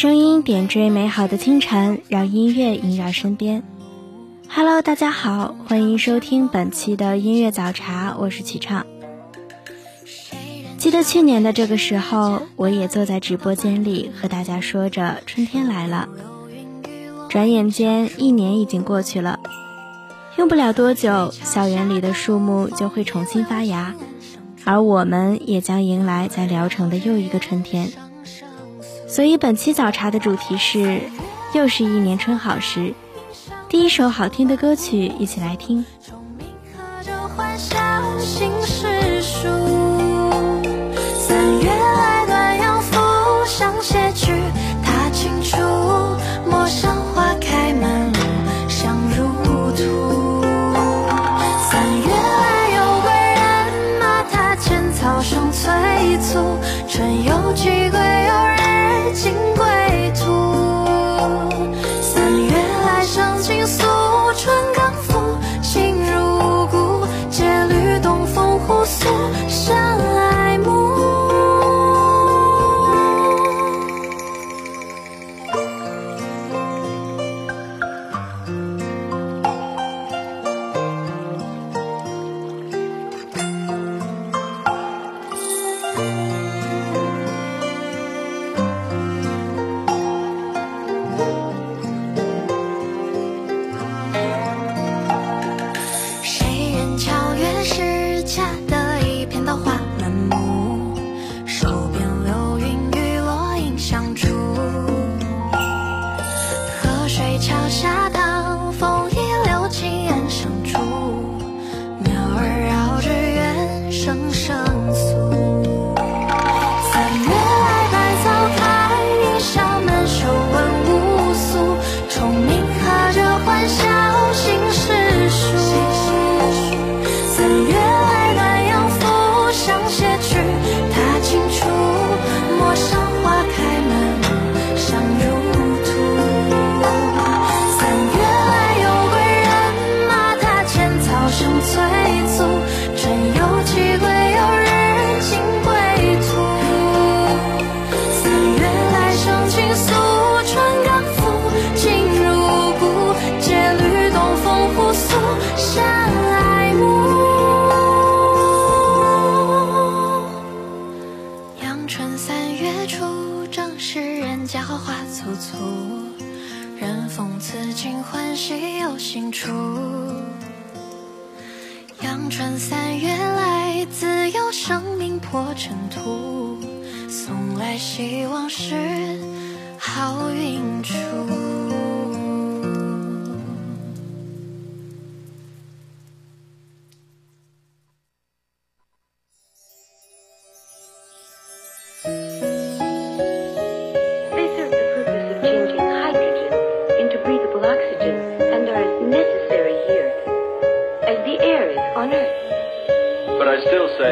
声音点缀美好的清晨，让音乐萦绕身边。Hello，大家好，欢迎收听本期的音乐早茶，我是启畅。记得去年的这个时候，我也坐在直播间里和大家说着春天来了。转眼间，一年已经过去了。用不了多久，校园里的树木就会重新发芽，而我们也将迎来在聊城的又一个春天。所以本期早茶的主题是，又是一年春好时。第一首好听的歌曲，一起来听。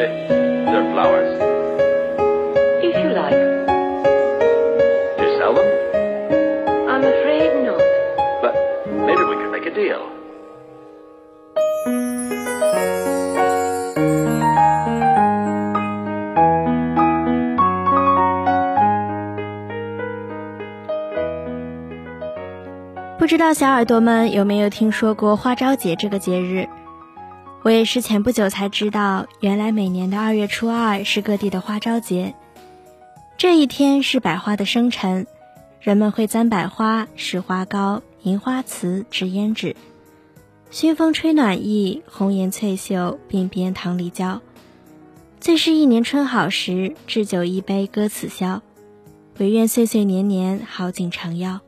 their flowers. If you like. Do you sell them? I'm afraid not. But maybe we could make a deal. 不知道小耳朵们有没有听说过花朝节这个节日？我也是前不久才知道，原来每年的二月初二是各地的花朝节。这一天是百花的生辰，人们会簪百花、拾花糕、迎花瓷、制胭脂，熏风吹暖意，红颜翠袖，鬓边糖梨娇。最是一年春好时，置酒一杯歌此宵，唯愿岁岁年年好景常邀。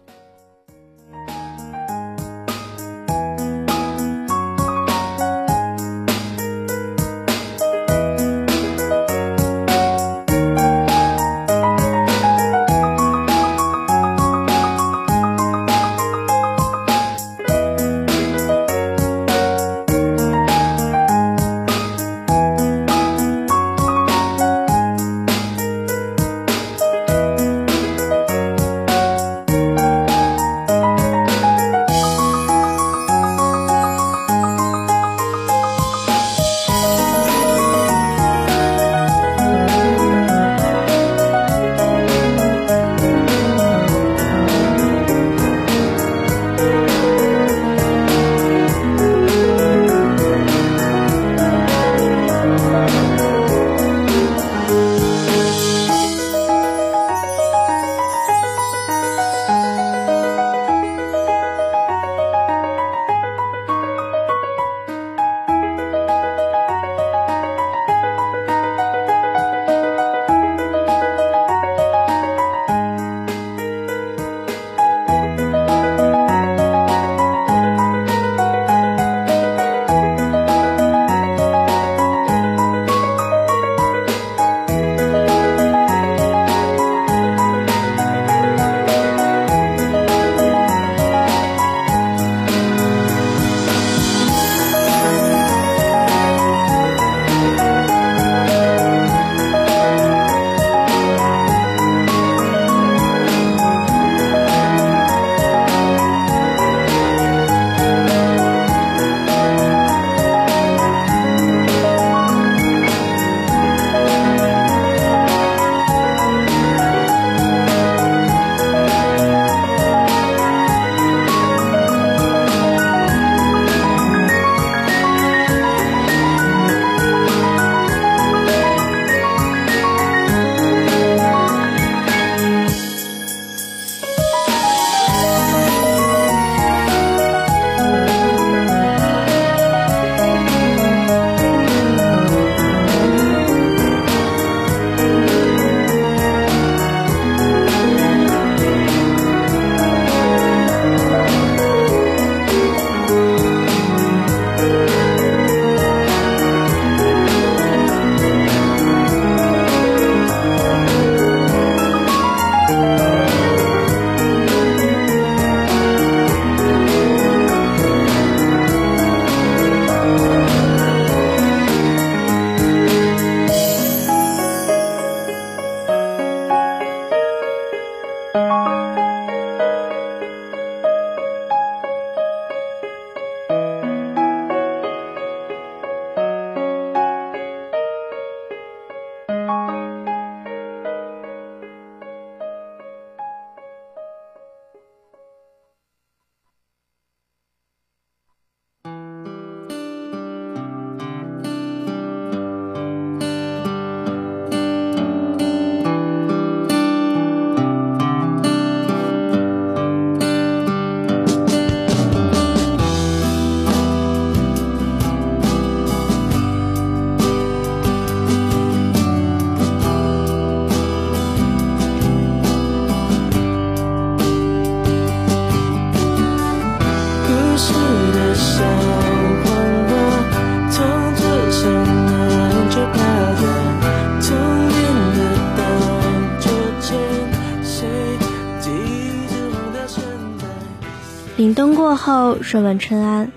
后，顺问春安。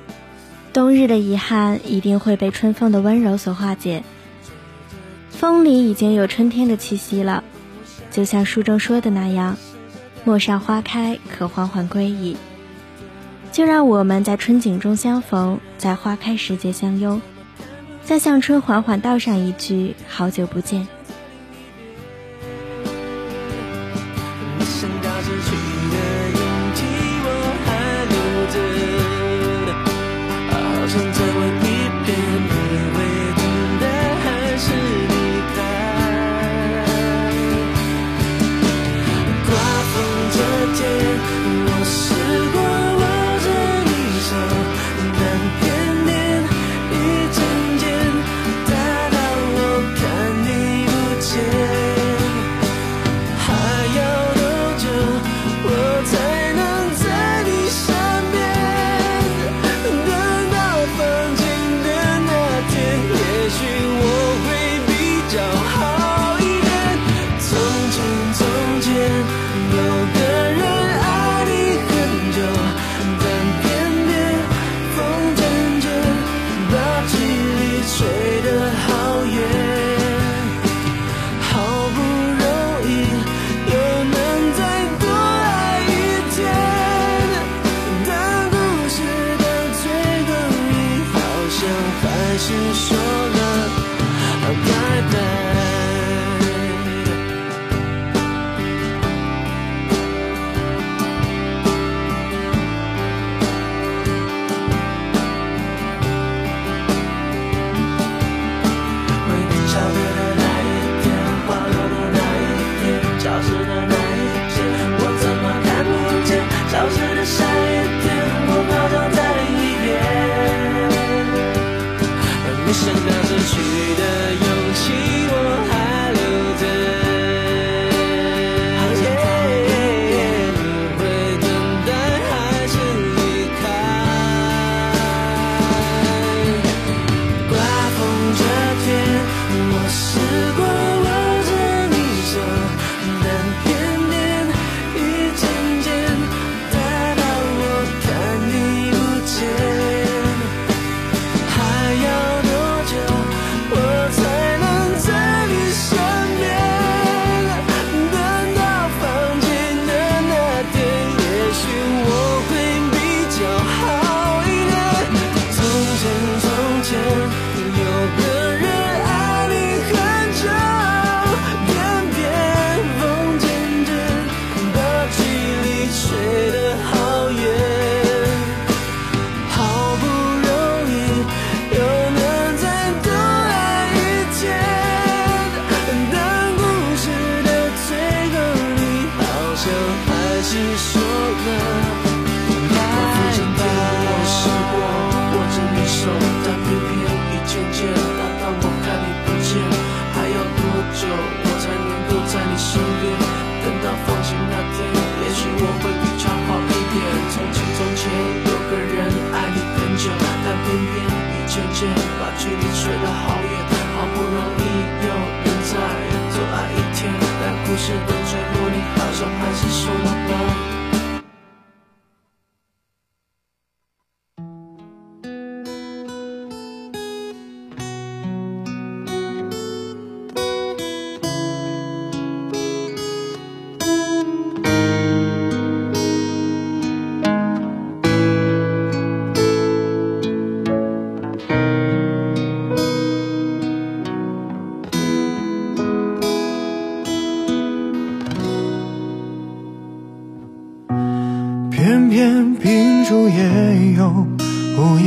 冬日的遗憾一定会被春风的温柔所化解。风里已经有春天的气息了，就像书中说的那样：“陌上花开，可缓缓归矣。”就让我们在春景中相逢，在花开时节相拥，再向春缓缓道上一句：“好久不见。”想 do. 把距离吹得好远，好不容易又能再多爱一天，但故事的最后，你好像还是说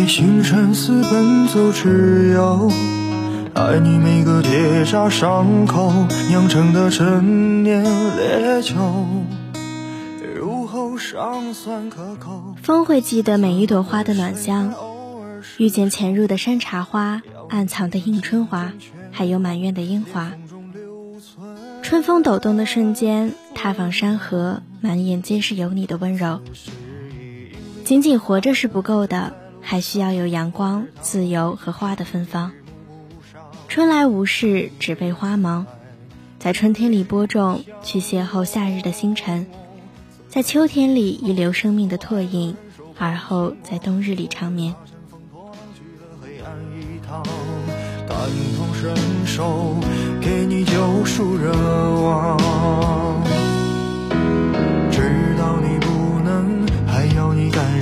星辰似奔走之友，爱你每个结痂伤口酿成的陈年烈酒，入喉尚算可口。风会记得每一朵花的暖香，遇见潜入的山茶花，暗藏的映春花，还有满院的樱花。春风抖动的瞬间，踏访山河，满眼皆是有你的温柔。仅仅活着是不够的。还需要有阳光、自由和花的芬芳。春来无事，只被花忙。在春天里播种，去邂逅夏日的星辰；在秋天里遗留生命的拓印，而后在冬日里长眠。感同身受，给你救赎热望，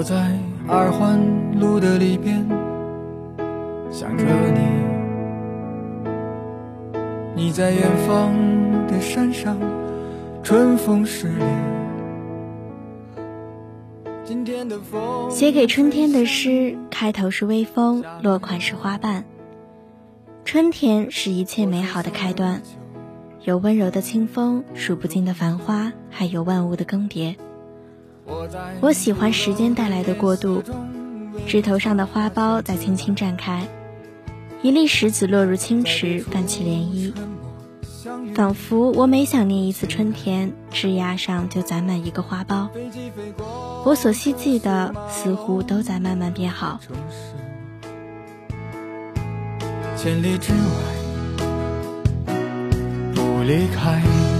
我在二环路的里边想着你，你在远方的山上，春风十里。今天的风，写给春天的诗，开头是微风，落款是花瓣。春天是一切美好的开端，有温柔的清风，数不尽的繁花，还有万物的更迭。我喜欢时间带来的过渡，枝头上的花苞在轻轻绽开，一粒石子落入清池，泛起涟漪，仿佛我每想念一次春天，枝桠上就攒满一个花苞。我所希冀的似乎都在慢慢变好。千里之外，不离开。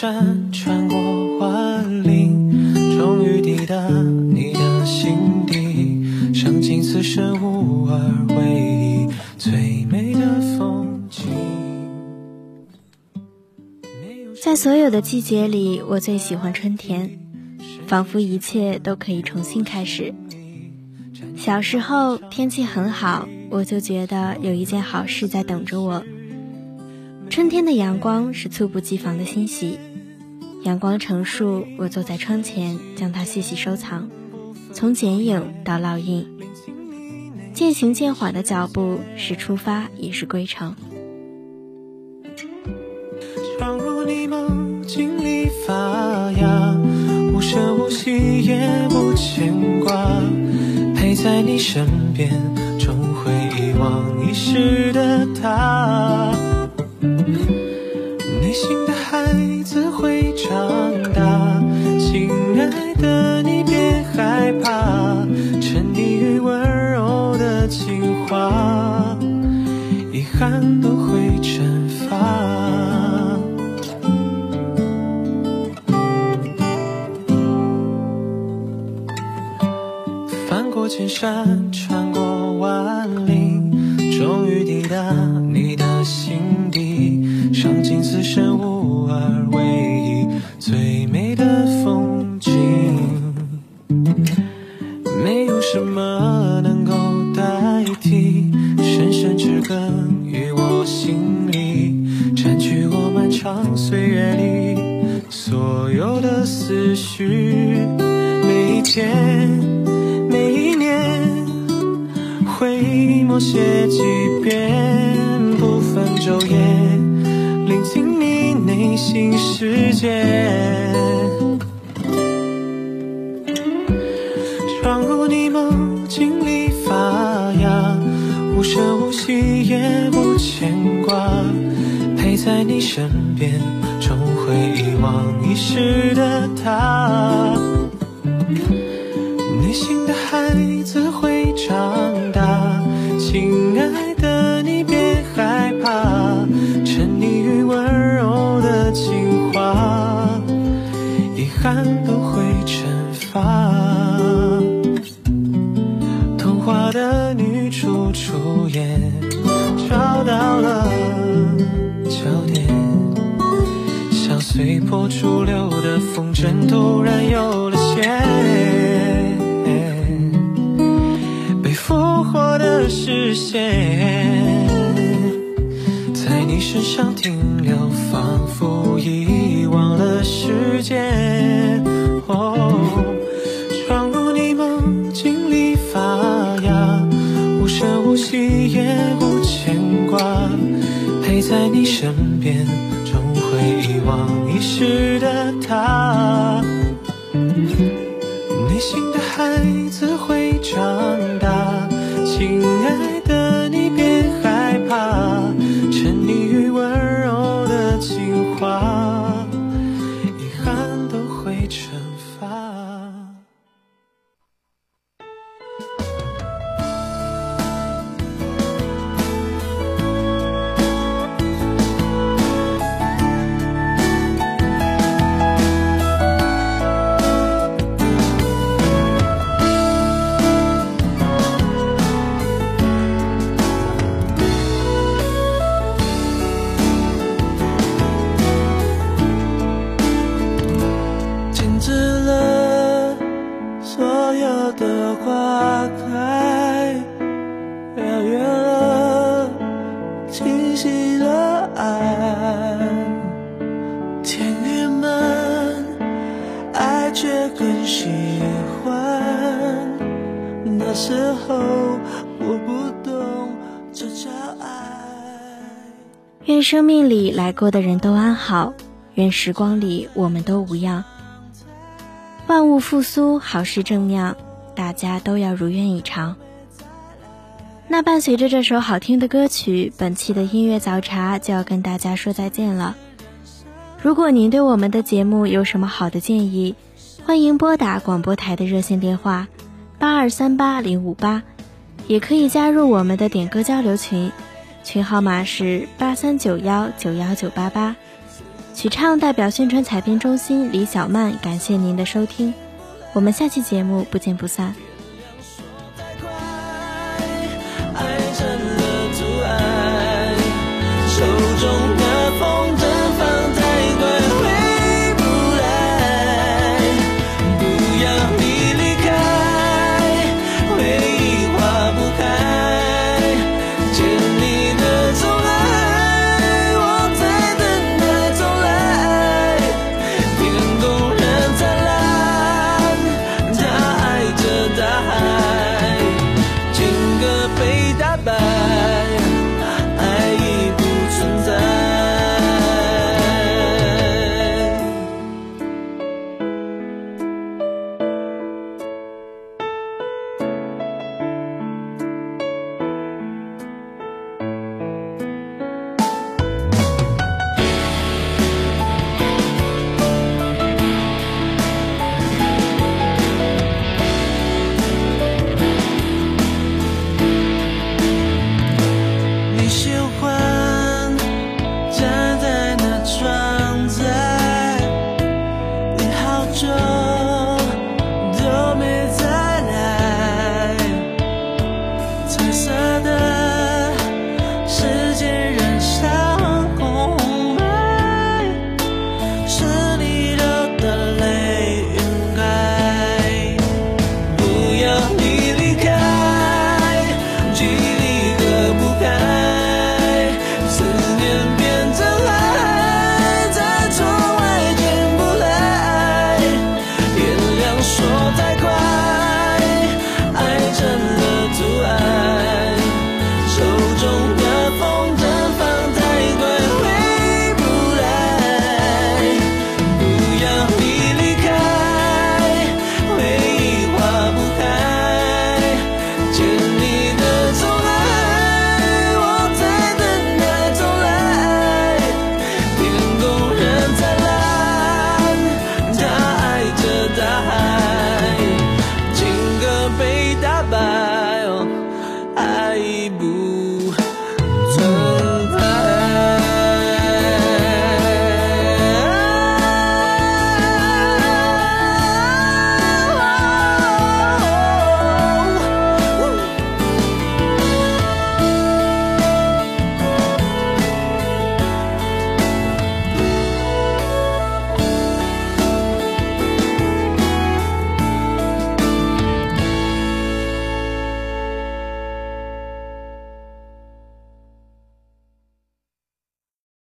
山，穿过万林，终于抵达你的心底。伤尽此生无二回忆，最美的。在所有的季节里，我最喜欢春天，仿佛一切都可以重新开始。小时候天气很好，我就觉得有一件好事在等着我。春天的阳光是猝不及防的欣喜，阳光成树，我坐在窗前将它细细收藏，从剪影到烙印，渐行渐缓的脚步是出发，也是归程。闯入你梦境里发芽，无声无息也不牵挂，陪在你身边，终会遗忘遗失的他。千山穿过万里，终于抵达孩子会长大，亲爱的你别害怕，沉溺于温柔的情话，遗憾都会惩罚。童话的女主出演，找到了焦点，像随波逐流的风筝，突然有了线。视线，在你身上停留，仿佛遗忘了时间。哦，闯入你梦境里发芽，无声无息也不牵挂，陪在你身边，终会遗忘遗失的他。生命里来过的人都安好，愿时光里我们都无恙。万物复苏，好事正酿，大家都要如愿以偿。那伴随着这首好听的歌曲，本期的音乐早茶就要跟大家说再见了。如果您对我们的节目有什么好的建议，欢迎拨打广播台的热线电话八二三八零五八，也可以加入我们的点歌交流群，群号码是八三九幺九幺九八八。曲畅代表宣传采编中心李小曼，感谢您的收听，我们下期节目不见不散。